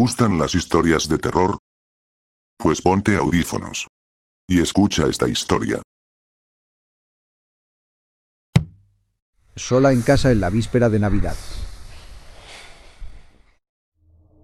gustan las historias de terror? Pues ponte audífonos. Y escucha esta historia. Sola en casa en la víspera de Navidad.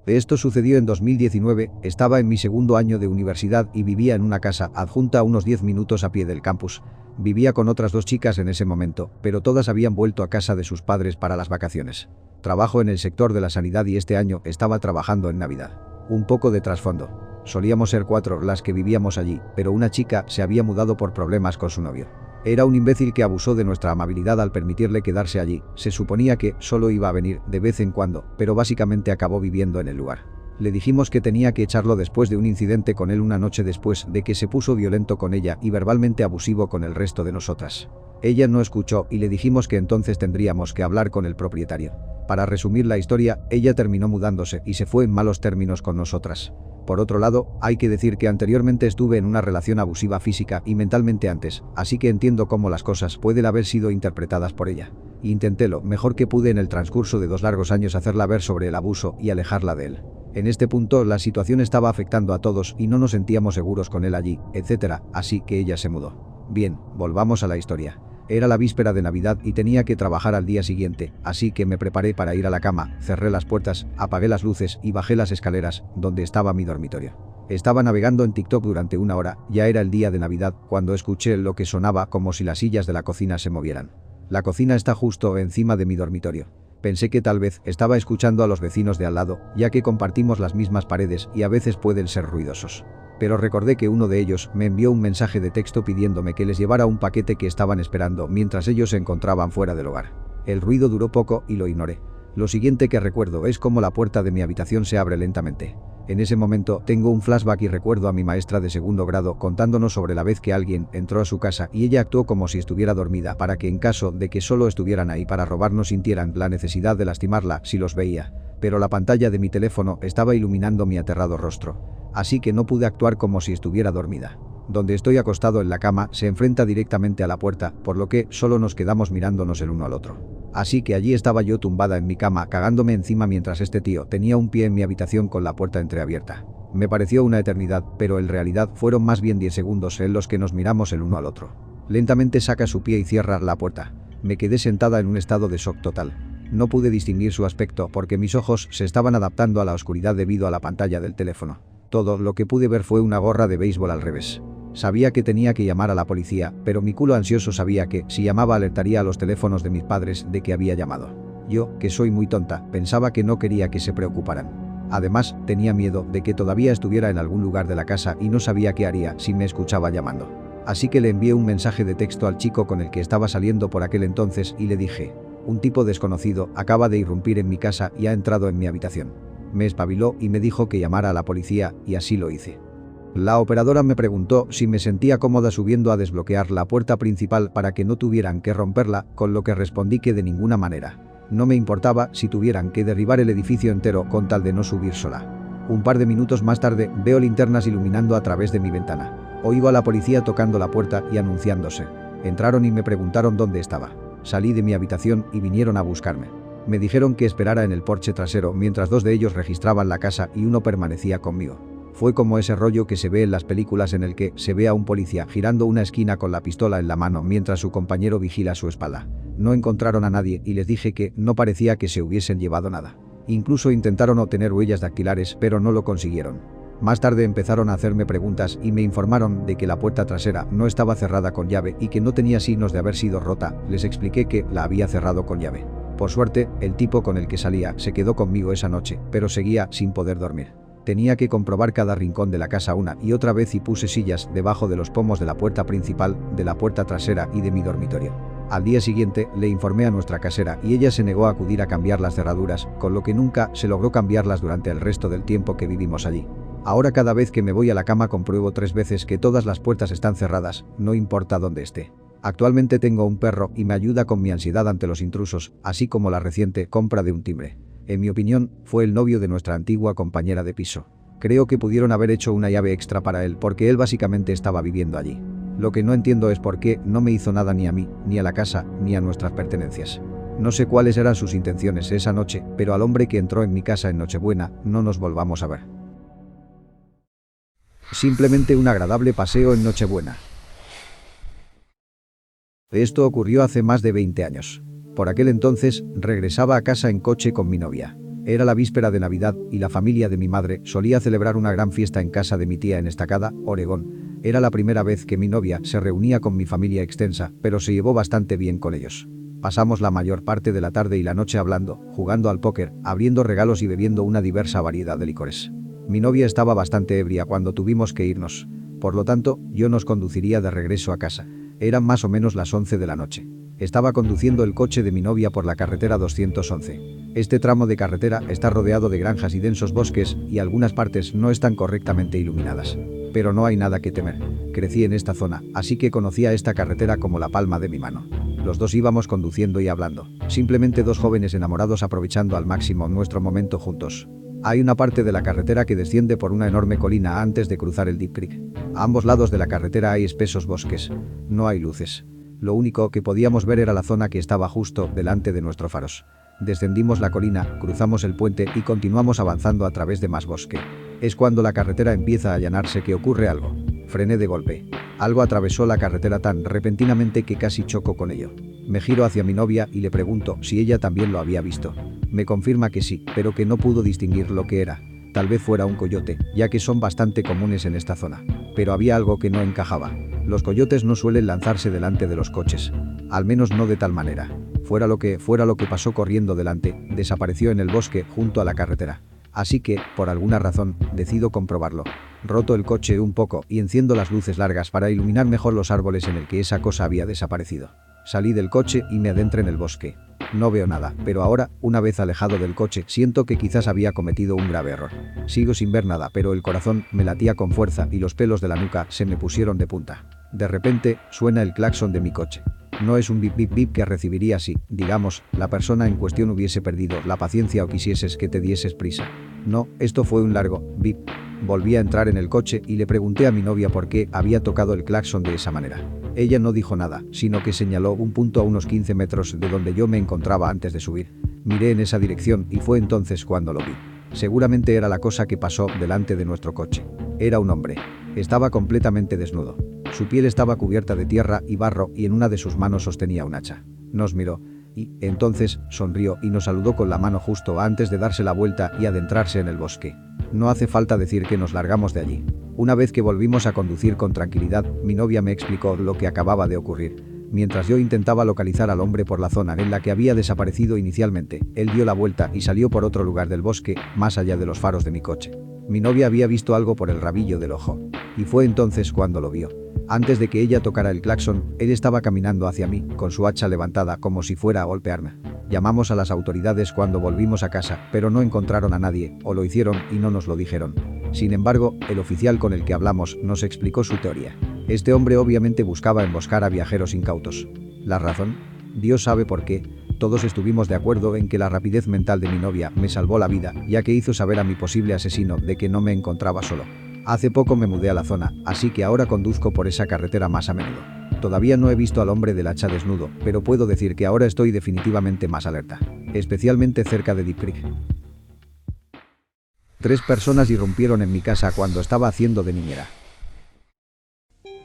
Esto sucedió en 2019, estaba en mi segundo año de universidad y vivía en una casa adjunta a unos 10 minutos a pie del campus. Vivía con otras dos chicas en ese momento, pero todas habían vuelto a casa de sus padres para las vacaciones. Trabajo en el sector de la sanidad y este año estaba trabajando en Navidad. Un poco de trasfondo. Solíamos ser cuatro las que vivíamos allí, pero una chica se había mudado por problemas con su novio. Era un imbécil que abusó de nuestra amabilidad al permitirle quedarse allí. Se suponía que solo iba a venir de vez en cuando, pero básicamente acabó viviendo en el lugar. Le dijimos que tenía que echarlo después de un incidente con él una noche después de que se puso violento con ella y verbalmente abusivo con el resto de nosotras. Ella no escuchó y le dijimos que entonces tendríamos que hablar con el propietario. Para resumir la historia, ella terminó mudándose y se fue en malos términos con nosotras. Por otro lado, hay que decir que anteriormente estuve en una relación abusiva física y mentalmente antes, así que entiendo cómo las cosas pueden haber sido interpretadas por ella. Intenté lo mejor que pude en el transcurso de dos largos años hacerla ver sobre el abuso y alejarla de él. En este punto la situación estaba afectando a todos y no nos sentíamos seguros con él allí, etc., así que ella se mudó. Bien, volvamos a la historia. Era la víspera de Navidad y tenía que trabajar al día siguiente, así que me preparé para ir a la cama, cerré las puertas, apagué las luces y bajé las escaleras, donde estaba mi dormitorio. Estaba navegando en TikTok durante una hora, ya era el día de Navidad, cuando escuché lo que sonaba como si las sillas de la cocina se movieran. La cocina está justo encima de mi dormitorio. Pensé que tal vez estaba escuchando a los vecinos de al lado, ya que compartimos las mismas paredes y a veces pueden ser ruidosos pero recordé que uno de ellos me envió un mensaje de texto pidiéndome que les llevara un paquete que estaban esperando mientras ellos se encontraban fuera del hogar. El ruido duró poco y lo ignoré. Lo siguiente que recuerdo es cómo la puerta de mi habitación se abre lentamente. En ese momento tengo un flashback y recuerdo a mi maestra de segundo grado contándonos sobre la vez que alguien entró a su casa y ella actuó como si estuviera dormida para que en caso de que solo estuvieran ahí para robarnos sintieran la necesidad de lastimarla si los veía. Pero la pantalla de mi teléfono estaba iluminando mi aterrado rostro así que no pude actuar como si estuviera dormida. Donde estoy acostado en la cama se enfrenta directamente a la puerta, por lo que solo nos quedamos mirándonos el uno al otro. Así que allí estaba yo tumbada en mi cama cagándome encima mientras este tío tenía un pie en mi habitación con la puerta entreabierta. Me pareció una eternidad, pero en realidad fueron más bien 10 segundos en los que nos miramos el uno al otro. Lentamente saca su pie y cierra la puerta. Me quedé sentada en un estado de shock total. No pude distinguir su aspecto porque mis ojos se estaban adaptando a la oscuridad debido a la pantalla del teléfono. Todo lo que pude ver fue una gorra de béisbol al revés. Sabía que tenía que llamar a la policía, pero mi culo ansioso sabía que, si llamaba alertaría a los teléfonos de mis padres de que había llamado. Yo, que soy muy tonta, pensaba que no quería que se preocuparan. Además, tenía miedo de que todavía estuviera en algún lugar de la casa y no sabía qué haría si me escuchaba llamando. Así que le envié un mensaje de texto al chico con el que estaba saliendo por aquel entonces y le dije, un tipo desconocido acaba de irrumpir en mi casa y ha entrado en mi habitación. Me espabiló y me dijo que llamara a la policía y así lo hice. La operadora me preguntó si me sentía cómoda subiendo a desbloquear la puerta principal para que no tuvieran que romperla, con lo que respondí que de ninguna manera. No me importaba si tuvieran que derribar el edificio entero con tal de no subir sola. Un par de minutos más tarde veo linternas iluminando a través de mi ventana. Oigo a la policía tocando la puerta y anunciándose. Entraron y me preguntaron dónde estaba. Salí de mi habitación y vinieron a buscarme. Me dijeron que esperara en el porche trasero mientras dos de ellos registraban la casa y uno permanecía conmigo. Fue como ese rollo que se ve en las películas en el que se ve a un policía girando una esquina con la pistola en la mano mientras su compañero vigila su espalda. No encontraron a nadie y les dije que no parecía que se hubiesen llevado nada. Incluso intentaron obtener huellas dactilares pero no lo consiguieron. Más tarde empezaron a hacerme preguntas y me informaron de que la puerta trasera no estaba cerrada con llave y que no tenía signos de haber sido rota. Les expliqué que la había cerrado con llave. Por suerte, el tipo con el que salía se quedó conmigo esa noche, pero seguía sin poder dormir. Tenía que comprobar cada rincón de la casa una y otra vez y puse sillas debajo de los pomos de la puerta principal, de la puerta trasera y de mi dormitorio. Al día siguiente le informé a nuestra casera y ella se negó a acudir a cambiar las cerraduras, con lo que nunca se logró cambiarlas durante el resto del tiempo que vivimos allí. Ahora cada vez que me voy a la cama compruebo tres veces que todas las puertas están cerradas, no importa dónde esté. Actualmente tengo un perro y me ayuda con mi ansiedad ante los intrusos, así como la reciente compra de un timbre. En mi opinión, fue el novio de nuestra antigua compañera de piso. Creo que pudieron haber hecho una llave extra para él porque él básicamente estaba viviendo allí. Lo que no entiendo es por qué no me hizo nada ni a mí, ni a la casa, ni a nuestras pertenencias. No sé cuáles eran sus intenciones esa noche, pero al hombre que entró en mi casa en Nochebuena, no nos volvamos a ver. Simplemente un agradable paseo en Nochebuena. Esto ocurrió hace más de 20 años. Por aquel entonces, regresaba a casa en coche con mi novia. Era la víspera de Navidad y la familia de mi madre solía celebrar una gran fiesta en casa de mi tía en Estacada, Oregón. Era la primera vez que mi novia se reunía con mi familia extensa, pero se llevó bastante bien con ellos. Pasamos la mayor parte de la tarde y la noche hablando, jugando al póker, abriendo regalos y bebiendo una diversa variedad de licores. Mi novia estaba bastante ebria cuando tuvimos que irnos. Por lo tanto, yo nos conduciría de regreso a casa. Eran más o menos las 11 de la noche. Estaba conduciendo el coche de mi novia por la carretera 211. Este tramo de carretera está rodeado de granjas y densos bosques y algunas partes no están correctamente iluminadas. Pero no hay nada que temer. Crecí en esta zona, así que conocía esta carretera como la palma de mi mano. Los dos íbamos conduciendo y hablando. Simplemente dos jóvenes enamorados aprovechando al máximo nuestro momento juntos. Hay una parte de la carretera que desciende por una enorme colina antes de cruzar el Deep Creek. A ambos lados de la carretera hay espesos bosques. No hay luces. Lo único que podíamos ver era la zona que estaba justo delante de nuestros faros. Descendimos la colina, cruzamos el puente y continuamos avanzando a través de más bosque. Es cuando la carretera empieza a allanarse que ocurre algo. Frené de golpe. Algo atravesó la carretera tan repentinamente que casi choco con ello. Me giro hacia mi novia y le pregunto si ella también lo había visto. Me confirma que sí, pero que no pudo distinguir lo que era. Tal vez fuera un coyote, ya que son bastante comunes en esta zona. Pero había algo que no encajaba. Los coyotes no suelen lanzarse delante de los coches. Al menos no de tal manera. Fuera lo que fuera lo que pasó corriendo delante, desapareció en el bosque junto a la carretera. Así que, por alguna razón, decido comprobarlo. Roto el coche un poco y enciendo las luces largas para iluminar mejor los árboles en el que esa cosa había desaparecido. Salí del coche y me adentré en el bosque. No veo nada, pero ahora, una vez alejado del coche, siento que quizás había cometido un grave error. Sigo sin ver nada, pero el corazón me latía con fuerza y los pelos de la nuca se me pusieron de punta. De repente, suena el claxon de mi coche. No es un bip bip bip que recibiría si, digamos, la persona en cuestión hubiese perdido la paciencia o quisieses que te dieses prisa. No, esto fue un largo bip. Volví a entrar en el coche y le pregunté a mi novia por qué había tocado el claxon de esa manera. Ella no dijo nada, sino que señaló un punto a unos 15 metros de donde yo me encontraba antes de subir. Miré en esa dirección y fue entonces cuando lo vi. Seguramente era la cosa que pasó delante de nuestro coche. Era un hombre. Estaba completamente desnudo. Su piel estaba cubierta de tierra y barro y en una de sus manos sostenía un hacha. Nos miró. Y, entonces, sonrió y nos saludó con la mano justo antes de darse la vuelta y adentrarse en el bosque. No hace falta decir que nos largamos de allí. Una vez que volvimos a conducir con tranquilidad, mi novia me explicó lo que acababa de ocurrir. Mientras yo intentaba localizar al hombre por la zona en la que había desaparecido inicialmente, él dio la vuelta y salió por otro lugar del bosque, más allá de los faros de mi coche. Mi novia había visto algo por el rabillo del ojo. Y fue entonces cuando lo vio. Antes de que ella tocara el claxon, él estaba caminando hacia mí, con su hacha levantada como si fuera a golpearme. Llamamos a las autoridades cuando volvimos a casa, pero no encontraron a nadie, o lo hicieron y no nos lo dijeron. Sin embargo, el oficial con el que hablamos nos explicó su teoría. Este hombre obviamente buscaba emboscar a viajeros incautos. ¿La razón? Dios sabe por qué. Todos estuvimos de acuerdo en que la rapidez mental de mi novia me salvó la vida, ya que hizo saber a mi posible asesino de que no me encontraba solo. Hace poco me mudé a la zona, así que ahora conduzco por esa carretera más a menudo. Todavía no he visto al hombre del hacha desnudo, pero puedo decir que ahora estoy definitivamente más alerta. Especialmente cerca de Deep Creek. Tres personas irrumpieron en mi casa cuando estaba haciendo de niñera.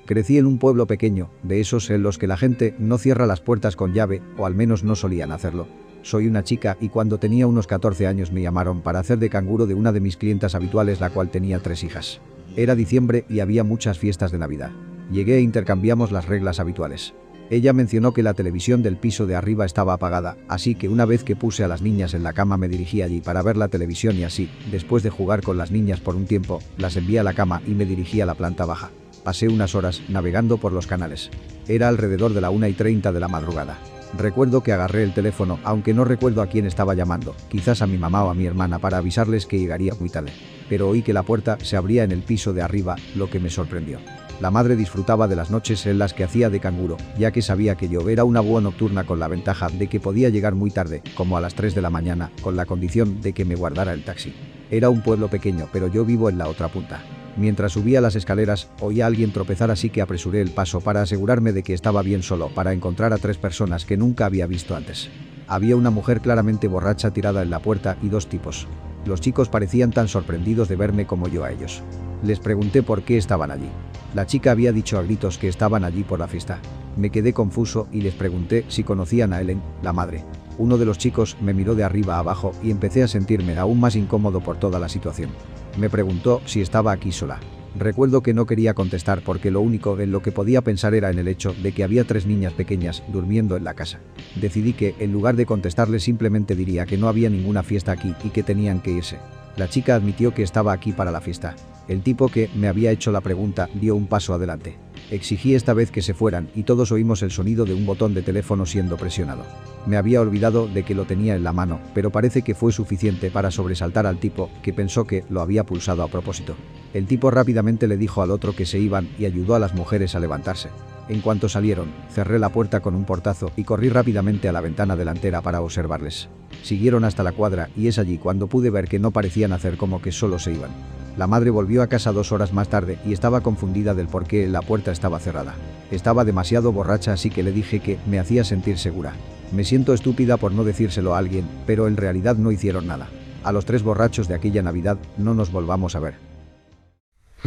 Crecí en un pueblo pequeño, de esos en los que la gente no cierra las puertas con llave, o al menos no solían hacerlo. Soy una chica y cuando tenía unos 14 años me llamaron para hacer de canguro de una de mis clientas habituales la cual tenía tres hijas. Era diciembre y había muchas fiestas de Navidad. Llegué e intercambiamos las reglas habituales. Ella mencionó que la televisión del piso de arriba estaba apagada, así que una vez que puse a las niñas en la cama me dirigí allí para ver la televisión y así, después de jugar con las niñas por un tiempo, las envié a la cama y me dirigí a la planta baja. Pasé unas horas navegando por los canales. Era alrededor de la 1 y 30 de la madrugada. Recuerdo que agarré el teléfono, aunque no recuerdo a quién estaba llamando, quizás a mi mamá o a mi hermana para avisarles que llegaría muy tarde. Pero oí que la puerta se abría en el piso de arriba, lo que me sorprendió. La madre disfrutaba de las noches en las que hacía de canguro, ya que sabía que yo era una búho nocturna con la ventaja de que podía llegar muy tarde, como a las 3 de la mañana, con la condición de que me guardara el taxi. Era un pueblo pequeño, pero yo vivo en la otra punta. Mientras subía las escaleras, oí a alguien tropezar así que apresuré el paso para asegurarme de que estaba bien solo para encontrar a tres personas que nunca había visto antes. Había una mujer claramente borracha tirada en la puerta y dos tipos. Los chicos parecían tan sorprendidos de verme como yo a ellos. Les pregunté por qué estaban allí. La chica había dicho a gritos que estaban allí por la fiesta. Me quedé confuso y les pregunté si conocían a Ellen, la madre. Uno de los chicos me miró de arriba abajo y empecé a sentirme aún más incómodo por toda la situación. Me preguntó si estaba aquí sola. Recuerdo que no quería contestar porque lo único en lo que podía pensar era en el hecho de que había tres niñas pequeñas durmiendo en la casa. Decidí que, en lugar de contestarle simplemente diría que no había ninguna fiesta aquí y que tenían que irse. La chica admitió que estaba aquí para la fiesta. El tipo que me había hecho la pregunta dio un paso adelante. Exigí esta vez que se fueran y todos oímos el sonido de un botón de teléfono siendo presionado. Me había olvidado de que lo tenía en la mano, pero parece que fue suficiente para sobresaltar al tipo, que pensó que lo había pulsado a propósito. El tipo rápidamente le dijo al otro que se iban y ayudó a las mujeres a levantarse. En cuanto salieron, cerré la puerta con un portazo y corrí rápidamente a la ventana delantera para observarles. Siguieron hasta la cuadra y es allí cuando pude ver que no parecían hacer como que solo se iban. La madre volvió a casa dos horas más tarde y estaba confundida del por qué la puerta estaba cerrada. Estaba demasiado borracha así que le dije que me hacía sentir segura. Me siento estúpida por no decírselo a alguien, pero en realidad no hicieron nada. A los tres borrachos de aquella Navidad no nos volvamos a ver.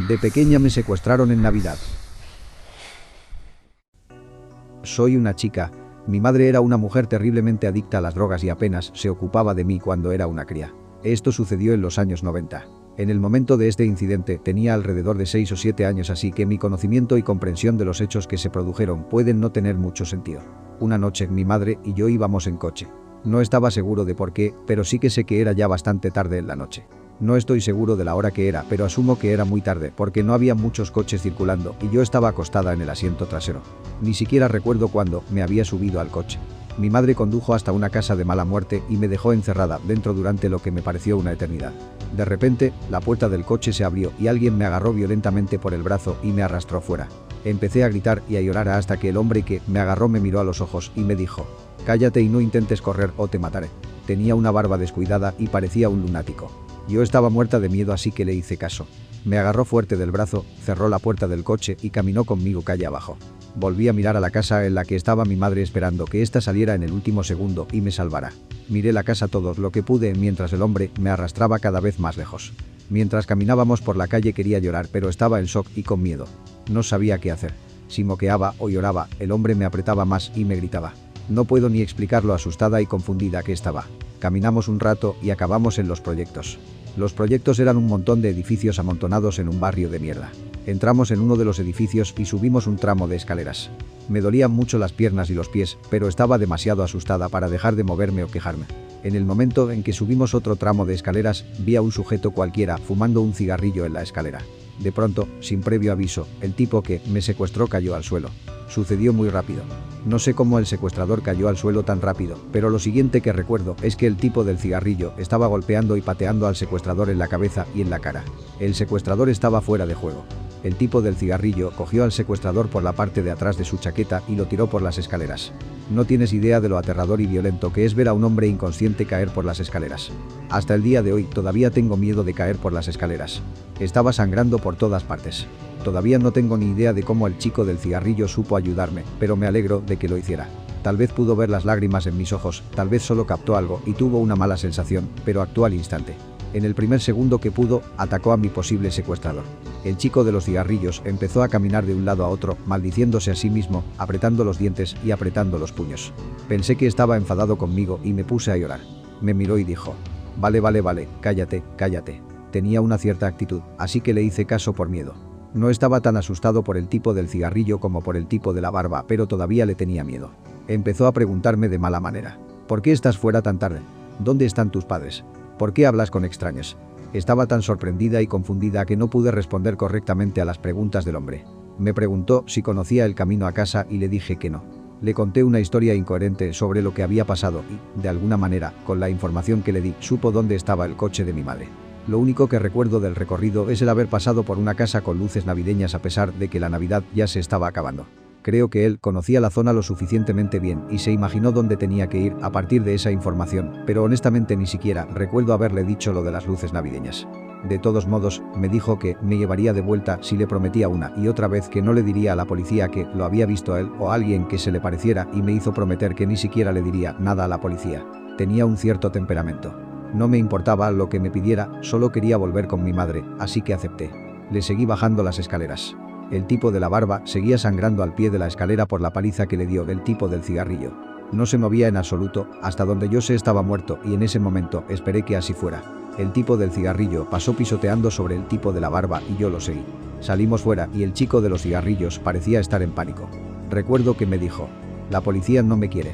De pequeña me secuestraron en Navidad. Soy una chica. Mi madre era una mujer terriblemente adicta a las drogas y apenas se ocupaba de mí cuando era una cría. Esto sucedió en los años 90. En el momento de este incidente tenía alrededor de 6 o 7 años así que mi conocimiento y comprensión de los hechos que se produjeron pueden no tener mucho sentido. Una noche mi madre y yo íbamos en coche. No estaba seguro de por qué, pero sí que sé que era ya bastante tarde en la noche. No estoy seguro de la hora que era, pero asumo que era muy tarde porque no había muchos coches circulando y yo estaba acostada en el asiento trasero. Ni siquiera recuerdo cuándo me había subido al coche. Mi madre condujo hasta una casa de mala muerte y me dejó encerrada dentro durante lo que me pareció una eternidad. De repente, la puerta del coche se abrió y alguien me agarró violentamente por el brazo y me arrastró fuera. Empecé a gritar y a llorar hasta que el hombre que me agarró me miró a los ojos y me dijo, cállate y no intentes correr o te mataré. Tenía una barba descuidada y parecía un lunático. Yo estaba muerta de miedo así que le hice caso. Me agarró fuerte del brazo, cerró la puerta del coche y caminó conmigo calle abajo. Volví a mirar a la casa en la que estaba mi madre esperando que ésta saliera en el último segundo y me salvara. Miré la casa todo lo que pude mientras el hombre me arrastraba cada vez más lejos. Mientras caminábamos por la calle quería llorar pero estaba en shock y con miedo. No sabía qué hacer. Si moqueaba o lloraba, el hombre me apretaba más y me gritaba. No puedo ni explicar lo asustada y confundida que estaba. Caminamos un rato y acabamos en los proyectos. Los proyectos eran un montón de edificios amontonados en un barrio de mierda. Entramos en uno de los edificios y subimos un tramo de escaleras. Me dolían mucho las piernas y los pies, pero estaba demasiado asustada para dejar de moverme o quejarme. En el momento en que subimos otro tramo de escaleras, vi a un sujeto cualquiera fumando un cigarrillo en la escalera. De pronto, sin previo aviso, el tipo que me secuestró cayó al suelo. Sucedió muy rápido. No sé cómo el secuestrador cayó al suelo tan rápido, pero lo siguiente que recuerdo es que el tipo del cigarrillo estaba golpeando y pateando al secuestrador en la cabeza y en la cara. El secuestrador estaba fuera de juego. El tipo del cigarrillo cogió al secuestrador por la parte de atrás de su chaqueta y lo tiró por las escaleras. No tienes idea de lo aterrador y violento que es ver a un hombre inconsciente caer por las escaleras. Hasta el día de hoy todavía tengo miedo de caer por las escaleras. Estaba sangrando por todas partes. Todavía no tengo ni idea de cómo el chico del cigarrillo supo ayudarme, pero me alegro de que lo hiciera. Tal vez pudo ver las lágrimas en mis ojos, tal vez solo captó algo y tuvo una mala sensación, pero actuó al instante. En el primer segundo que pudo, atacó a mi posible secuestrador. El chico de los cigarrillos empezó a caminar de un lado a otro, maldiciéndose a sí mismo, apretando los dientes y apretando los puños. Pensé que estaba enfadado conmigo y me puse a llorar. Me miró y dijo, vale, vale, vale, cállate, cállate. Tenía una cierta actitud, así que le hice caso por miedo. No estaba tan asustado por el tipo del cigarrillo como por el tipo de la barba, pero todavía le tenía miedo. Empezó a preguntarme de mala manera. ¿Por qué estás fuera tan tarde? ¿Dónde están tus padres? ¿Por qué hablas con extraños? Estaba tan sorprendida y confundida que no pude responder correctamente a las preguntas del hombre. Me preguntó si conocía el camino a casa y le dije que no. Le conté una historia incoherente sobre lo que había pasado y, de alguna manera, con la información que le di, supo dónde estaba el coche de mi madre. Lo único que recuerdo del recorrido es el haber pasado por una casa con luces navideñas a pesar de que la Navidad ya se estaba acabando. Creo que él conocía la zona lo suficientemente bien y se imaginó dónde tenía que ir a partir de esa información, pero honestamente ni siquiera recuerdo haberle dicho lo de las luces navideñas. De todos modos, me dijo que me llevaría de vuelta si le prometía una y otra vez que no le diría a la policía que lo había visto a él o a alguien que se le pareciera y me hizo prometer que ni siquiera le diría nada a la policía. Tenía un cierto temperamento. No me importaba lo que me pidiera, solo quería volver con mi madre, así que acepté. Le seguí bajando las escaleras. El tipo de la barba seguía sangrando al pie de la escalera por la paliza que le dio el tipo del cigarrillo. No se movía en absoluto, hasta donde yo sé estaba muerto y en ese momento esperé que así fuera. El tipo del cigarrillo pasó pisoteando sobre el tipo de la barba y yo lo seguí. Salimos fuera y el chico de los cigarrillos parecía estar en pánico. Recuerdo que me dijo, la policía no me quiere.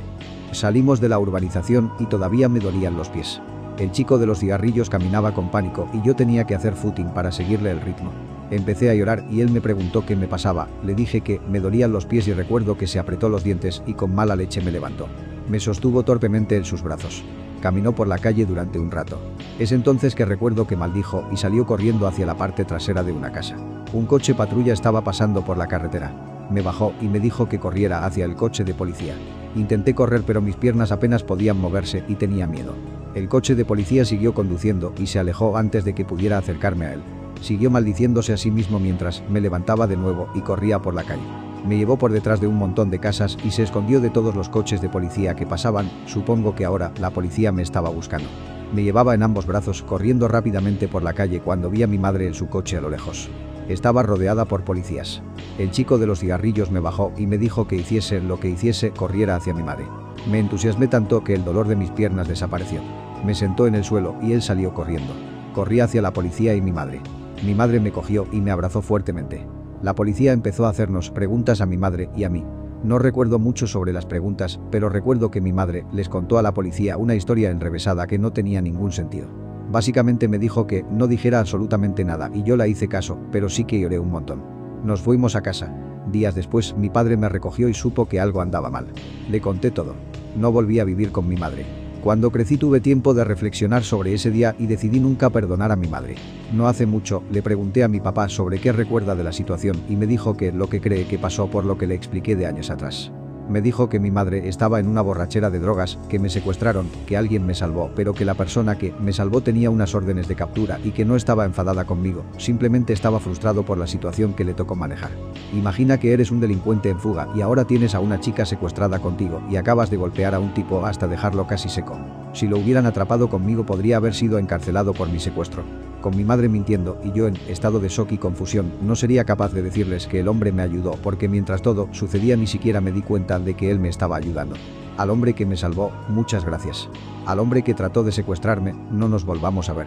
Salimos de la urbanización y todavía me dolían los pies. El chico de los cigarrillos caminaba con pánico y yo tenía que hacer footing para seguirle el ritmo. Empecé a llorar y él me preguntó qué me pasaba, le dije que me dolían los pies y recuerdo que se apretó los dientes y con mala leche me levantó. Me sostuvo torpemente en sus brazos. Caminó por la calle durante un rato. Es entonces que recuerdo que maldijo y salió corriendo hacia la parte trasera de una casa. Un coche patrulla estaba pasando por la carretera. Me bajó y me dijo que corriera hacia el coche de policía. Intenté correr pero mis piernas apenas podían moverse y tenía miedo. El coche de policía siguió conduciendo y se alejó antes de que pudiera acercarme a él. Siguió maldiciéndose a sí mismo mientras me levantaba de nuevo y corría por la calle. Me llevó por detrás de un montón de casas y se escondió de todos los coches de policía que pasaban, supongo que ahora la policía me estaba buscando. Me llevaba en ambos brazos corriendo rápidamente por la calle cuando vi a mi madre en su coche a lo lejos. Estaba rodeada por policías. El chico de los cigarrillos me bajó y me dijo que hiciese lo que hiciese, corriera hacia mi madre. Me entusiasmé tanto que el dolor de mis piernas desapareció. Me sentó en el suelo y él salió corriendo. Corrí hacia la policía y mi madre. Mi madre me cogió y me abrazó fuertemente. La policía empezó a hacernos preguntas a mi madre y a mí. No recuerdo mucho sobre las preguntas, pero recuerdo que mi madre les contó a la policía una historia enrevesada que no tenía ningún sentido. Básicamente me dijo que no dijera absolutamente nada y yo la hice caso, pero sí que lloré un montón. Nos fuimos a casa. Días después mi padre me recogió y supo que algo andaba mal. Le conté todo. No volví a vivir con mi madre. Cuando crecí tuve tiempo de reflexionar sobre ese día y decidí nunca perdonar a mi madre. No hace mucho, le pregunté a mi papá sobre qué recuerda de la situación y me dijo que lo que cree que pasó por lo que le expliqué de años atrás. Me dijo que mi madre estaba en una borrachera de drogas, que me secuestraron, que alguien me salvó, pero que la persona que me salvó tenía unas órdenes de captura y que no estaba enfadada conmigo, simplemente estaba frustrado por la situación que le tocó manejar. Imagina que eres un delincuente en fuga y ahora tienes a una chica secuestrada contigo y acabas de golpear a un tipo hasta dejarlo casi seco. Si lo hubieran atrapado conmigo podría haber sido encarcelado por mi secuestro. Con mi madre mintiendo y yo en estado de shock y confusión, no sería capaz de decirles que el hombre me ayudó porque mientras todo sucedía ni siquiera me di cuenta de que él me estaba ayudando. Al hombre que me salvó, muchas gracias. Al hombre que trató de secuestrarme, no nos volvamos a ver.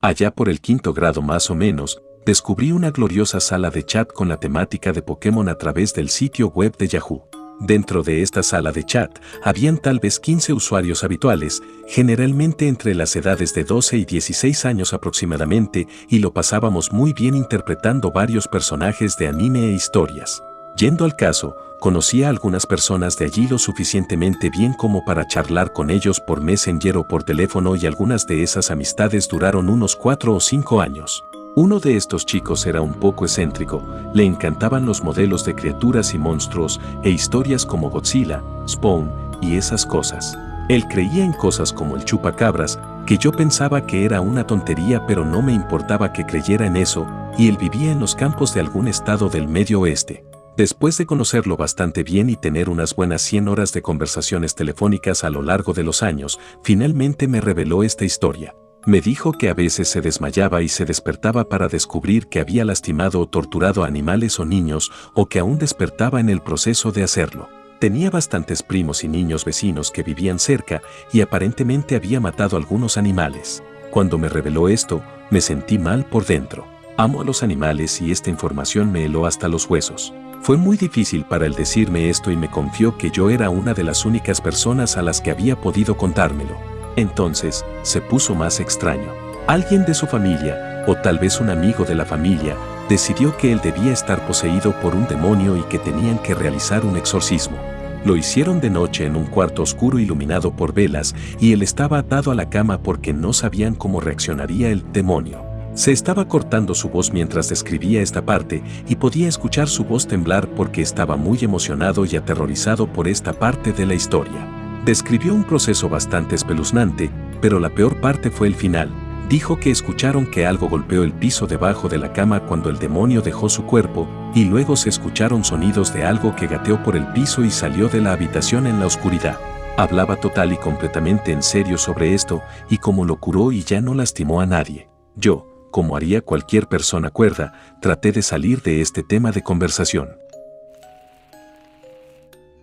Allá por el quinto grado más o menos, descubrí una gloriosa sala de chat con la temática de Pokémon a través del sitio web de Yahoo. Dentro de esta sala de chat habían tal vez 15 usuarios habituales, generalmente entre las edades de 12 y 16 años aproximadamente, y lo pasábamos muy bien interpretando varios personajes de anime e historias. Yendo al caso, conocí a algunas personas de allí lo suficientemente bien como para charlar con ellos por Messenger o por teléfono y algunas de esas amistades duraron unos 4 o 5 años. Uno de estos chicos era un poco excéntrico, le encantaban los modelos de criaturas y monstruos e historias como Godzilla, Spawn y esas cosas. Él creía en cosas como el chupacabras, que yo pensaba que era una tontería pero no me importaba que creyera en eso, y él vivía en los campos de algún estado del medio oeste. Después de conocerlo bastante bien y tener unas buenas 100 horas de conversaciones telefónicas a lo largo de los años, finalmente me reveló esta historia. Me dijo que a veces se desmayaba y se despertaba para descubrir que había lastimado o torturado animales o niños o que aún despertaba en el proceso de hacerlo. Tenía bastantes primos y niños vecinos que vivían cerca y aparentemente había matado algunos animales. Cuando me reveló esto, me sentí mal por dentro. Amo a los animales y esta información me heló hasta los huesos. Fue muy difícil para él decirme esto y me confió que yo era una de las únicas personas a las que había podido contármelo. Entonces, se puso más extraño. Alguien de su familia, o tal vez un amigo de la familia, decidió que él debía estar poseído por un demonio y que tenían que realizar un exorcismo. Lo hicieron de noche en un cuarto oscuro iluminado por velas y él estaba atado a la cama porque no sabían cómo reaccionaría el demonio. Se estaba cortando su voz mientras describía esta parte y podía escuchar su voz temblar porque estaba muy emocionado y aterrorizado por esta parte de la historia. Describió un proceso bastante espeluznante, pero la peor parte fue el final. Dijo que escucharon que algo golpeó el piso debajo de la cama cuando el demonio dejó su cuerpo, y luego se escucharon sonidos de algo que gateó por el piso y salió de la habitación en la oscuridad. Hablaba total y completamente en serio sobre esto, y como lo curó y ya no lastimó a nadie. Yo, como haría cualquier persona cuerda, traté de salir de este tema de conversación.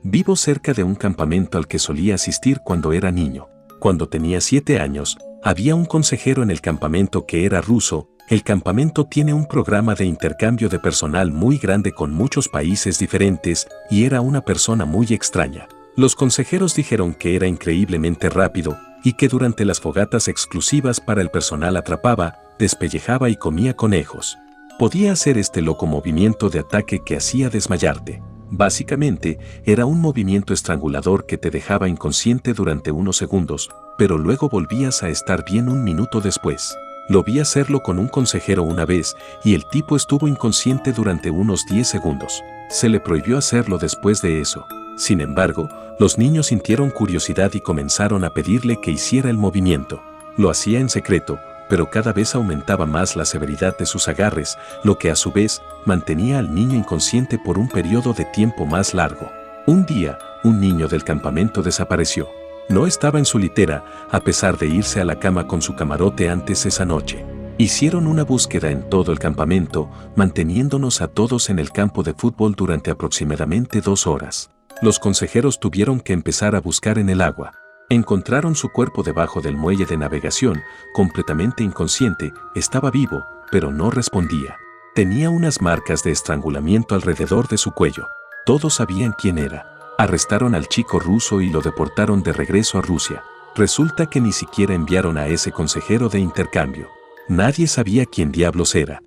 Vivo cerca de un campamento al que solía asistir cuando era niño. Cuando tenía siete años, había un consejero en el campamento que era ruso. El campamento tiene un programa de intercambio de personal muy grande con muchos países diferentes y era una persona muy extraña. Los consejeros dijeron que era increíblemente rápido y que durante las fogatas exclusivas para el personal atrapaba, despellejaba y comía conejos. Podía hacer este loco movimiento de ataque que hacía desmayarte. Básicamente, era un movimiento estrangulador que te dejaba inconsciente durante unos segundos, pero luego volvías a estar bien un minuto después. Lo vi hacerlo con un consejero una vez y el tipo estuvo inconsciente durante unos 10 segundos. Se le prohibió hacerlo después de eso. Sin embargo, los niños sintieron curiosidad y comenzaron a pedirle que hiciera el movimiento. Lo hacía en secreto, pero cada vez aumentaba más la severidad de sus agarres, lo que a su vez mantenía al niño inconsciente por un periodo de tiempo más largo. Un día, un niño del campamento desapareció. No estaba en su litera, a pesar de irse a la cama con su camarote antes esa noche. Hicieron una búsqueda en todo el campamento, manteniéndonos a todos en el campo de fútbol durante aproximadamente dos horas. Los consejeros tuvieron que empezar a buscar en el agua. Encontraron su cuerpo debajo del muelle de navegación, completamente inconsciente, estaba vivo, pero no respondía. Tenía unas marcas de estrangulamiento alrededor de su cuello. Todos sabían quién era. Arrestaron al chico ruso y lo deportaron de regreso a Rusia. Resulta que ni siquiera enviaron a ese consejero de intercambio. Nadie sabía quién diablos era.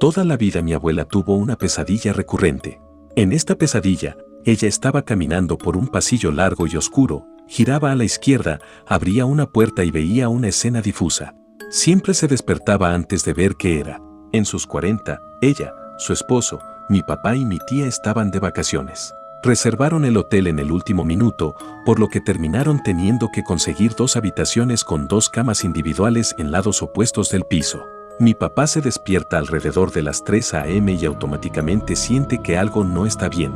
Toda la vida mi abuela tuvo una pesadilla recurrente. En esta pesadilla, ella estaba caminando por un pasillo largo y oscuro, giraba a la izquierda, abría una puerta y veía una escena difusa. Siempre se despertaba antes de ver qué era. En sus 40, ella, su esposo, mi papá y mi tía estaban de vacaciones. Reservaron el hotel en el último minuto, por lo que terminaron teniendo que conseguir dos habitaciones con dos camas individuales en lados opuestos del piso. Mi papá se despierta alrededor de las 3 a.m. y automáticamente siente que algo no está bien.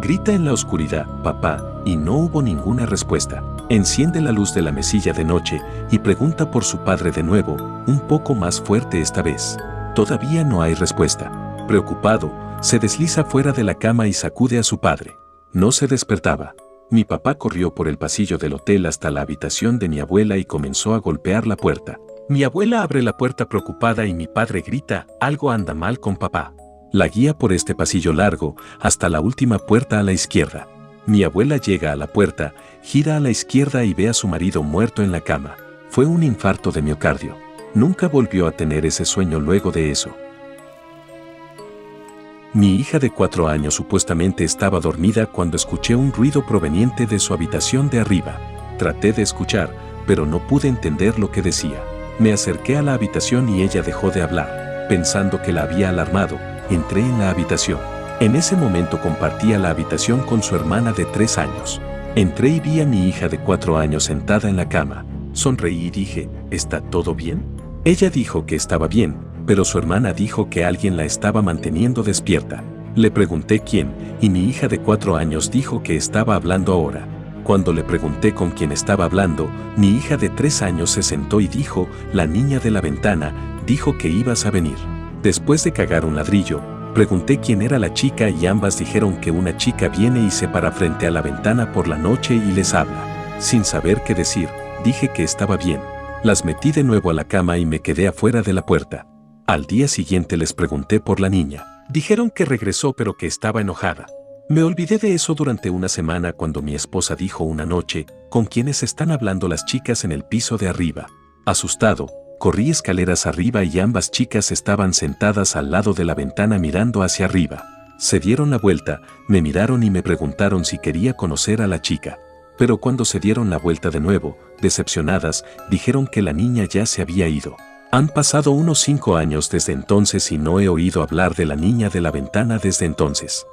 Grita en la oscuridad, papá, y no hubo ninguna respuesta. Enciende la luz de la mesilla de noche y pregunta por su padre de nuevo, un poco más fuerte esta vez. Todavía no hay respuesta. Preocupado, se desliza fuera de la cama y sacude a su padre. No se despertaba. Mi papá corrió por el pasillo del hotel hasta la habitación de mi abuela y comenzó a golpear la puerta. Mi abuela abre la puerta preocupada y mi padre grita, algo anda mal con papá. La guía por este pasillo largo hasta la última puerta a la izquierda. Mi abuela llega a la puerta, gira a la izquierda y ve a su marido muerto en la cama. Fue un infarto de miocardio. Nunca volvió a tener ese sueño luego de eso. Mi hija de cuatro años supuestamente estaba dormida cuando escuché un ruido proveniente de su habitación de arriba. Traté de escuchar, pero no pude entender lo que decía. Me acerqué a la habitación y ella dejó de hablar. Pensando que la había alarmado, entré en la habitación. En ese momento compartía la habitación con su hermana de tres años. Entré y vi a mi hija de cuatro años sentada en la cama. Sonreí y dije, ¿está todo bien? Ella dijo que estaba bien, pero su hermana dijo que alguien la estaba manteniendo despierta. Le pregunté quién, y mi hija de cuatro años dijo que estaba hablando ahora. Cuando le pregunté con quién estaba hablando, mi hija de tres años se sentó y dijo, la niña de la ventana, dijo que ibas a venir. Después de cagar un ladrillo, pregunté quién era la chica y ambas dijeron que una chica viene y se para frente a la ventana por la noche y les habla. Sin saber qué decir, dije que estaba bien. Las metí de nuevo a la cama y me quedé afuera de la puerta. Al día siguiente les pregunté por la niña. Dijeron que regresó pero que estaba enojada. Me olvidé de eso durante una semana cuando mi esposa dijo una noche, con quienes están hablando las chicas en el piso de arriba. Asustado, Corrí escaleras arriba y ambas chicas estaban sentadas al lado de la ventana mirando hacia arriba. Se dieron la vuelta, me miraron y me preguntaron si quería conocer a la chica. Pero cuando se dieron la vuelta de nuevo, decepcionadas, dijeron que la niña ya se había ido. Han pasado unos cinco años desde entonces y no he oído hablar de la niña de la ventana desde entonces.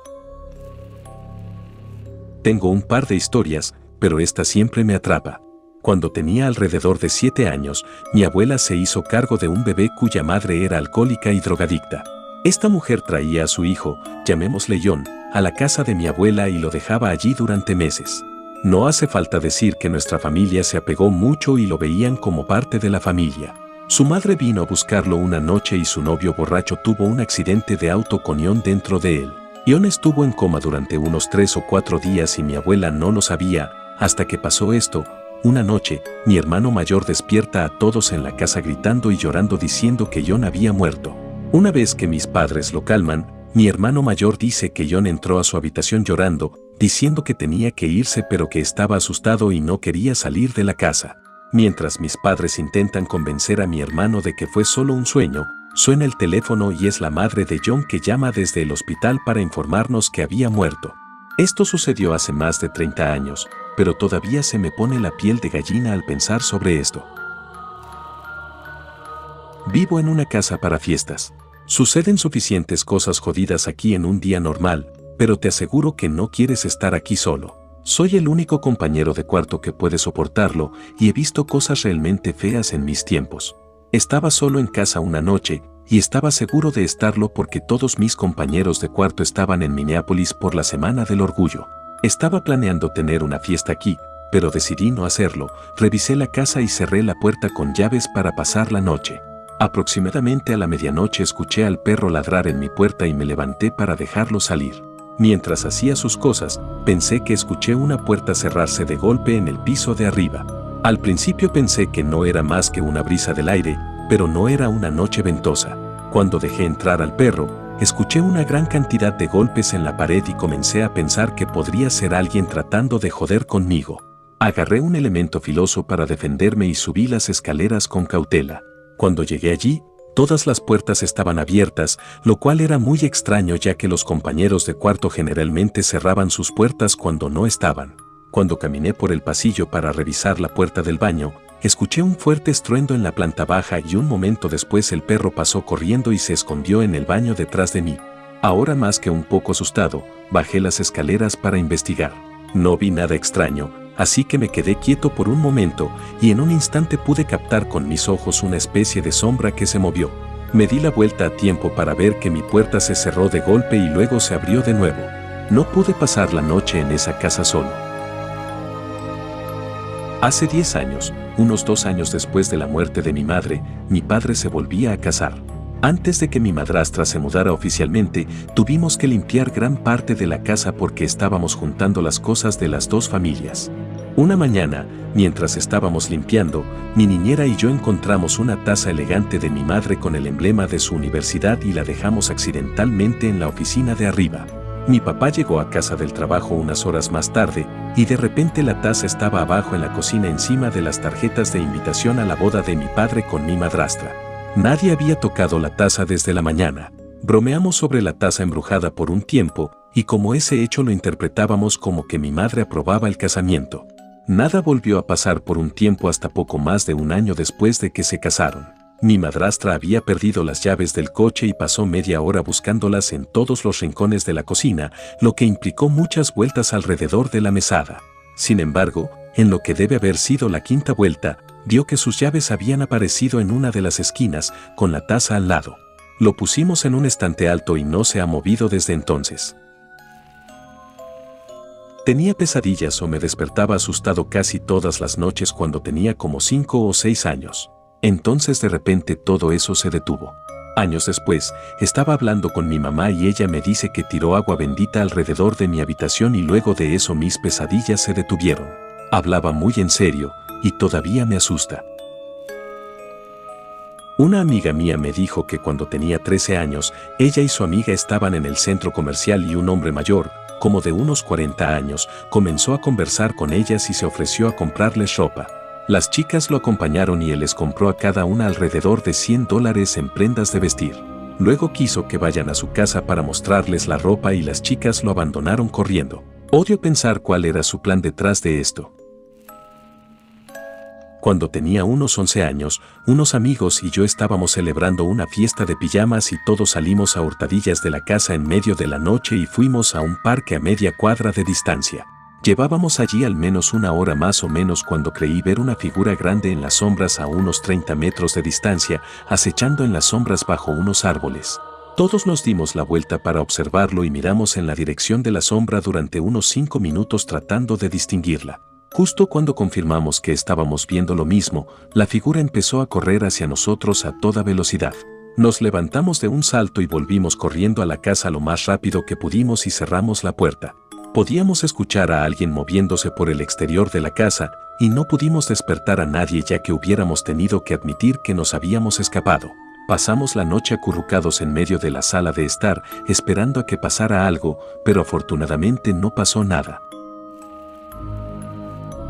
Tengo un par de historias, pero esta siempre me atrapa. Cuando tenía alrededor de 7 años, mi abuela se hizo cargo de un bebé cuya madre era alcohólica y drogadicta. Esta mujer traía a su hijo, llamémosle John, a la casa de mi abuela y lo dejaba allí durante meses. No hace falta decir que nuestra familia se apegó mucho y lo veían como parte de la familia. Su madre vino a buscarlo una noche y su novio borracho tuvo un accidente de auto con Ion dentro de él. Ion estuvo en coma durante unos tres o cuatro días y mi abuela no lo sabía, hasta que pasó esto, una noche, mi hermano mayor despierta a todos en la casa gritando y llorando diciendo que John había muerto. Una vez que mis padres lo calman, mi hermano mayor dice que John entró a su habitación llorando, diciendo que tenía que irse pero que estaba asustado y no quería salir de la casa. Mientras mis padres intentan convencer a mi hermano de que fue solo un sueño, suena el teléfono y es la madre de John que llama desde el hospital para informarnos que había muerto. Esto sucedió hace más de 30 años, pero todavía se me pone la piel de gallina al pensar sobre esto. Vivo en una casa para fiestas. Suceden suficientes cosas jodidas aquí en un día normal, pero te aseguro que no quieres estar aquí solo. Soy el único compañero de cuarto que puede soportarlo y he visto cosas realmente feas en mis tiempos. Estaba solo en casa una noche y estaba seguro de estarlo porque todos mis compañeros de cuarto estaban en Minneapolis por la Semana del Orgullo. Estaba planeando tener una fiesta aquí, pero decidí no hacerlo, revisé la casa y cerré la puerta con llaves para pasar la noche. Aproximadamente a la medianoche escuché al perro ladrar en mi puerta y me levanté para dejarlo salir. Mientras hacía sus cosas, pensé que escuché una puerta cerrarse de golpe en el piso de arriba. Al principio pensé que no era más que una brisa del aire, pero no era una noche ventosa. Cuando dejé entrar al perro, escuché una gran cantidad de golpes en la pared y comencé a pensar que podría ser alguien tratando de joder conmigo. Agarré un elemento filoso para defenderme y subí las escaleras con cautela. Cuando llegué allí, Todas las puertas estaban abiertas, lo cual era muy extraño ya que los compañeros de cuarto generalmente cerraban sus puertas cuando no estaban. Cuando caminé por el pasillo para revisar la puerta del baño, escuché un fuerte estruendo en la planta baja y un momento después el perro pasó corriendo y se escondió en el baño detrás de mí. Ahora más que un poco asustado, bajé las escaleras para investigar. No vi nada extraño, así que me quedé quieto por un momento y en un instante pude captar con mis ojos una especie de sombra que se movió. Me di la vuelta a tiempo para ver que mi puerta se cerró de golpe y luego se abrió de nuevo. No pude pasar la noche en esa casa solo. Hace 10 años, unos dos años después de la muerte de mi madre, mi padre se volvía a casar. Antes de que mi madrastra se mudara oficialmente, tuvimos que limpiar gran parte de la casa porque estábamos juntando las cosas de las dos familias. Una mañana, mientras estábamos limpiando, mi niñera y yo encontramos una taza elegante de mi madre con el emblema de su universidad y la dejamos accidentalmente en la oficina de arriba. Mi papá llegó a casa del trabajo unas horas más tarde y de repente la taza estaba abajo en la cocina encima de las tarjetas de invitación a la boda de mi padre con mi madrastra. Nadie había tocado la taza desde la mañana. Bromeamos sobre la taza embrujada por un tiempo, y como ese hecho lo interpretábamos como que mi madre aprobaba el casamiento. Nada volvió a pasar por un tiempo hasta poco más de un año después de que se casaron. Mi madrastra había perdido las llaves del coche y pasó media hora buscándolas en todos los rincones de la cocina, lo que implicó muchas vueltas alrededor de la mesada. Sin embargo, en lo que debe haber sido la quinta vuelta, vio que sus llaves habían aparecido en una de las esquinas, con la taza al lado. Lo pusimos en un estante alto y no se ha movido desde entonces. Tenía pesadillas o me despertaba asustado casi todas las noches cuando tenía como cinco o seis años. Entonces de repente todo eso se detuvo. Años después, estaba hablando con mi mamá y ella me dice que tiró agua bendita alrededor de mi habitación y luego de eso mis pesadillas se detuvieron. Hablaba muy en serio, y todavía me asusta. Una amiga mía me dijo que cuando tenía 13 años, ella y su amiga estaban en el centro comercial y un hombre mayor, como de unos 40 años, comenzó a conversar con ellas y se ofreció a comprarles ropa. Las chicas lo acompañaron y él les compró a cada una alrededor de 100 dólares en prendas de vestir. Luego quiso que vayan a su casa para mostrarles la ropa y las chicas lo abandonaron corriendo. Odio pensar cuál era su plan detrás de esto. Cuando tenía unos 11 años, unos amigos y yo estábamos celebrando una fiesta de pijamas y todos salimos a hurtadillas de la casa en medio de la noche y fuimos a un parque a media cuadra de distancia. Llevábamos allí al menos una hora más o menos cuando creí ver una figura grande en las sombras a unos 30 metros de distancia, acechando en las sombras bajo unos árboles. Todos nos dimos la vuelta para observarlo y miramos en la dirección de la sombra durante unos cinco minutos tratando de distinguirla. Justo cuando confirmamos que estábamos viendo lo mismo, la figura empezó a correr hacia nosotros a toda velocidad. Nos levantamos de un salto y volvimos corriendo a la casa lo más rápido que pudimos y cerramos la puerta. Podíamos escuchar a alguien moviéndose por el exterior de la casa y no pudimos despertar a nadie ya que hubiéramos tenido que admitir que nos habíamos escapado. Pasamos la noche acurrucados en medio de la sala de estar, esperando a que pasara algo, pero afortunadamente no pasó nada.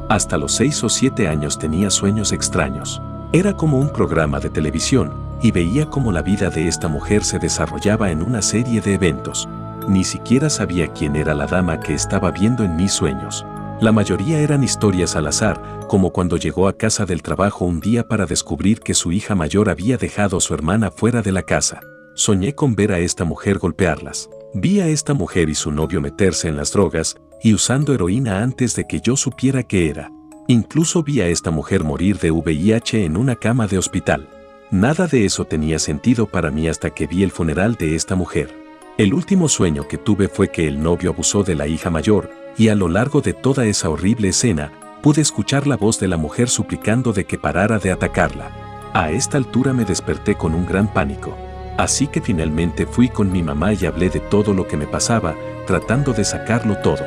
Hasta los seis o siete años tenía sueños extraños. Era como un programa de televisión, y veía cómo la vida de esta mujer se desarrollaba en una serie de eventos. Ni siquiera sabía quién era la dama que estaba viendo en mis sueños. La mayoría eran historias al azar, como cuando llegó a casa del trabajo un día para descubrir que su hija mayor había dejado a su hermana fuera de la casa. Soñé con ver a esta mujer golpearlas. Vi a esta mujer y su novio meterse en las drogas y usando heroína antes de que yo supiera qué era. Incluso vi a esta mujer morir de VIH en una cama de hospital. Nada de eso tenía sentido para mí hasta que vi el funeral de esta mujer. El último sueño que tuve fue que el novio abusó de la hija mayor y a lo largo de toda esa horrible escena, pude escuchar la voz de la mujer suplicando de que parara de atacarla. A esta altura me desperté con un gran pánico. Así que finalmente fui con mi mamá y hablé de todo lo que me pasaba, tratando de sacarlo todo.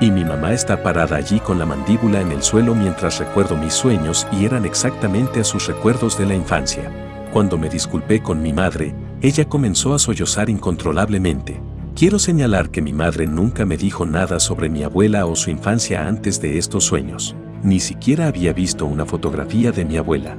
Y mi mamá está parada allí con la mandíbula en el suelo mientras recuerdo mis sueños y eran exactamente a sus recuerdos de la infancia. Cuando me disculpé con mi madre, ella comenzó a sollozar incontrolablemente. Quiero señalar que mi madre nunca me dijo nada sobre mi abuela o su infancia antes de estos sueños. Ni siquiera había visto una fotografía de mi abuela.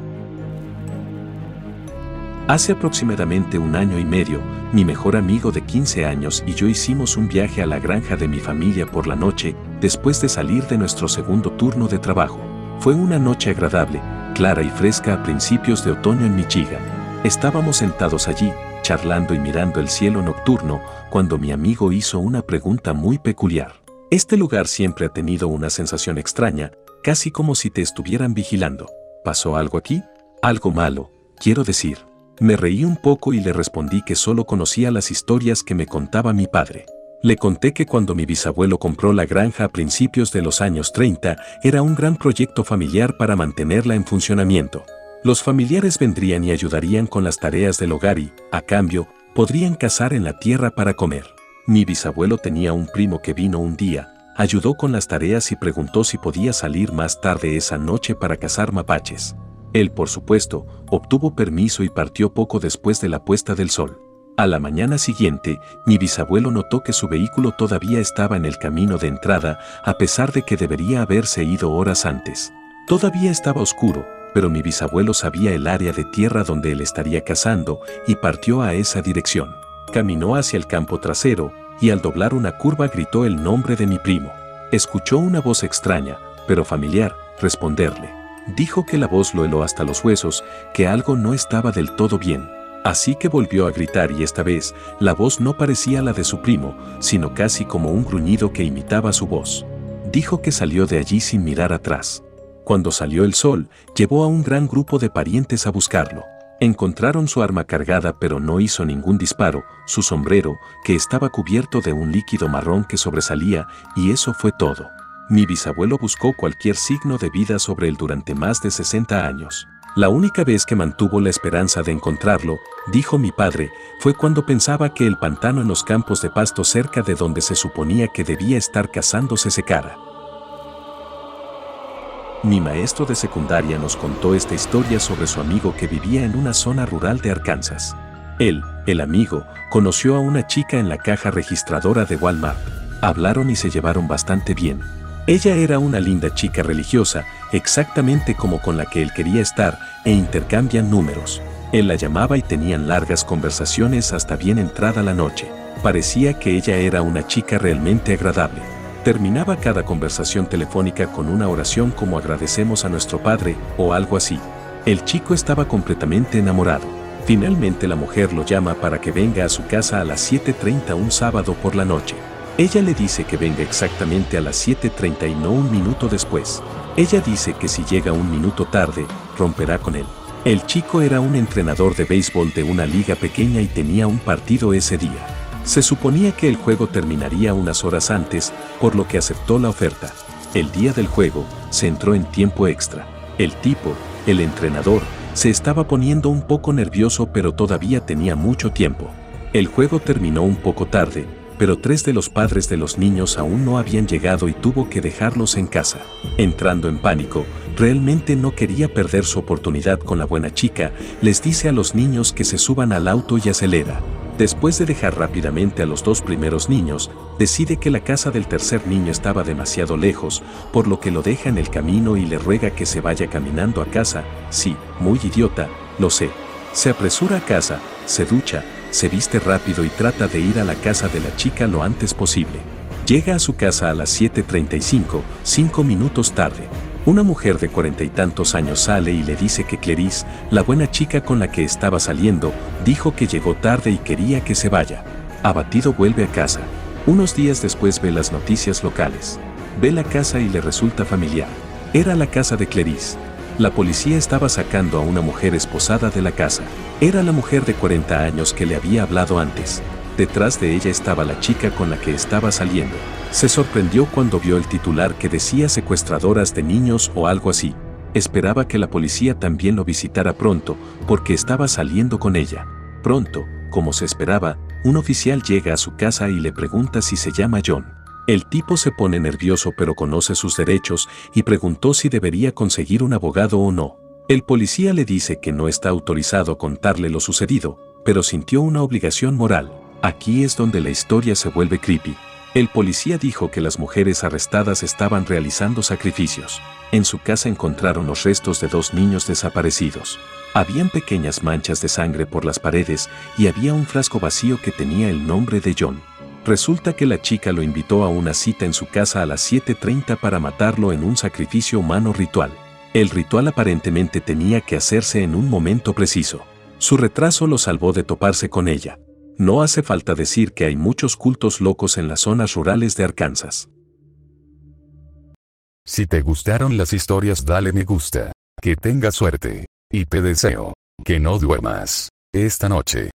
Hace aproximadamente un año y medio, mi mejor amigo de 15 años y yo hicimos un viaje a la granja de mi familia por la noche, después de salir de nuestro segundo turno de trabajo. Fue una noche agradable, clara y fresca a principios de otoño en Michigan. Estábamos sentados allí, charlando y mirando el cielo nocturno, cuando mi amigo hizo una pregunta muy peculiar. Este lugar siempre ha tenido una sensación extraña, casi como si te estuvieran vigilando. ¿Pasó algo aquí? Algo malo, quiero decir. Me reí un poco y le respondí que solo conocía las historias que me contaba mi padre. Le conté que cuando mi bisabuelo compró la granja a principios de los años 30, era un gran proyecto familiar para mantenerla en funcionamiento. Los familiares vendrían y ayudarían con las tareas del hogar y, a cambio, podrían cazar en la tierra para comer. Mi bisabuelo tenía un primo que vino un día, ayudó con las tareas y preguntó si podía salir más tarde esa noche para cazar mapaches. Él, por supuesto, obtuvo permiso y partió poco después de la puesta del sol. A la mañana siguiente, mi bisabuelo notó que su vehículo todavía estaba en el camino de entrada, a pesar de que debería haberse ido horas antes. Todavía estaba oscuro, pero mi bisabuelo sabía el área de tierra donde él estaría cazando y partió a esa dirección. Caminó hacia el campo trasero y al doblar una curva gritó el nombre de mi primo. Escuchó una voz extraña, pero familiar, responderle. Dijo que la voz lo heló hasta los huesos, que algo no estaba del todo bien. Así que volvió a gritar y esta vez la voz no parecía la de su primo, sino casi como un gruñido que imitaba su voz. Dijo que salió de allí sin mirar atrás. Cuando salió el sol, llevó a un gran grupo de parientes a buscarlo. Encontraron su arma cargada pero no hizo ningún disparo, su sombrero, que estaba cubierto de un líquido marrón que sobresalía, y eso fue todo. Mi bisabuelo buscó cualquier signo de vida sobre él durante más de 60 años. La única vez que mantuvo la esperanza de encontrarlo, dijo mi padre, fue cuando pensaba que el pantano en los campos de pasto cerca de donde se suponía que debía estar cazándose se secara. Mi maestro de secundaria nos contó esta historia sobre su amigo que vivía en una zona rural de Arkansas. Él, el amigo, conoció a una chica en la caja registradora de Walmart. Hablaron y se llevaron bastante bien. Ella era una linda chica religiosa, exactamente como con la que él quería estar, e intercambian números. Él la llamaba y tenían largas conversaciones hasta bien entrada la noche. Parecía que ella era una chica realmente agradable. Terminaba cada conversación telefónica con una oración como agradecemos a nuestro Padre o algo así. El chico estaba completamente enamorado. Finalmente la mujer lo llama para que venga a su casa a las 7.30 un sábado por la noche. Ella le dice que venga exactamente a las 7.30 y no un minuto después. Ella dice que si llega un minuto tarde, romperá con él. El chico era un entrenador de béisbol de una liga pequeña y tenía un partido ese día. Se suponía que el juego terminaría unas horas antes, por lo que aceptó la oferta. El día del juego, se entró en tiempo extra. El tipo, el entrenador, se estaba poniendo un poco nervioso pero todavía tenía mucho tiempo. El juego terminó un poco tarde, pero tres de los padres de los niños aún no habían llegado y tuvo que dejarlos en casa. Entrando en pánico, realmente no quería perder su oportunidad con la buena chica, les dice a los niños que se suban al auto y acelera. Después de dejar rápidamente a los dos primeros niños, decide que la casa del tercer niño estaba demasiado lejos, por lo que lo deja en el camino y le ruega que se vaya caminando a casa. Sí, muy idiota, lo sé. Se apresura a casa, se ducha, se viste rápido y trata de ir a la casa de la chica lo antes posible. Llega a su casa a las 7.35, cinco minutos tarde. Una mujer de cuarenta y tantos años sale y le dice que Clarice, la buena chica con la que estaba saliendo, dijo que llegó tarde y quería que se vaya. Abatido vuelve a casa. Unos días después ve las noticias locales. Ve la casa y le resulta familiar. Era la casa de Clarice. La policía estaba sacando a una mujer esposada de la casa. Era la mujer de 40 años que le había hablado antes. Detrás de ella estaba la chica con la que estaba saliendo. Se sorprendió cuando vio el titular que decía secuestradoras de niños o algo así. Esperaba que la policía también lo visitara pronto, porque estaba saliendo con ella. Pronto, como se esperaba, un oficial llega a su casa y le pregunta si se llama John. El tipo se pone nervioso pero conoce sus derechos y preguntó si debería conseguir un abogado o no. El policía le dice que no está autorizado a contarle lo sucedido, pero sintió una obligación moral. Aquí es donde la historia se vuelve creepy. El policía dijo que las mujeres arrestadas estaban realizando sacrificios. En su casa encontraron los restos de dos niños desaparecidos. Habían pequeñas manchas de sangre por las paredes y había un frasco vacío que tenía el nombre de John. Resulta que la chica lo invitó a una cita en su casa a las 7.30 para matarlo en un sacrificio humano ritual. El ritual aparentemente tenía que hacerse en un momento preciso. Su retraso lo salvó de toparse con ella. No hace falta decir que hay muchos cultos locos en las zonas rurales de Arkansas. Si te gustaron las historias dale me gusta. Que tengas suerte. Y te deseo que no duermas esta noche.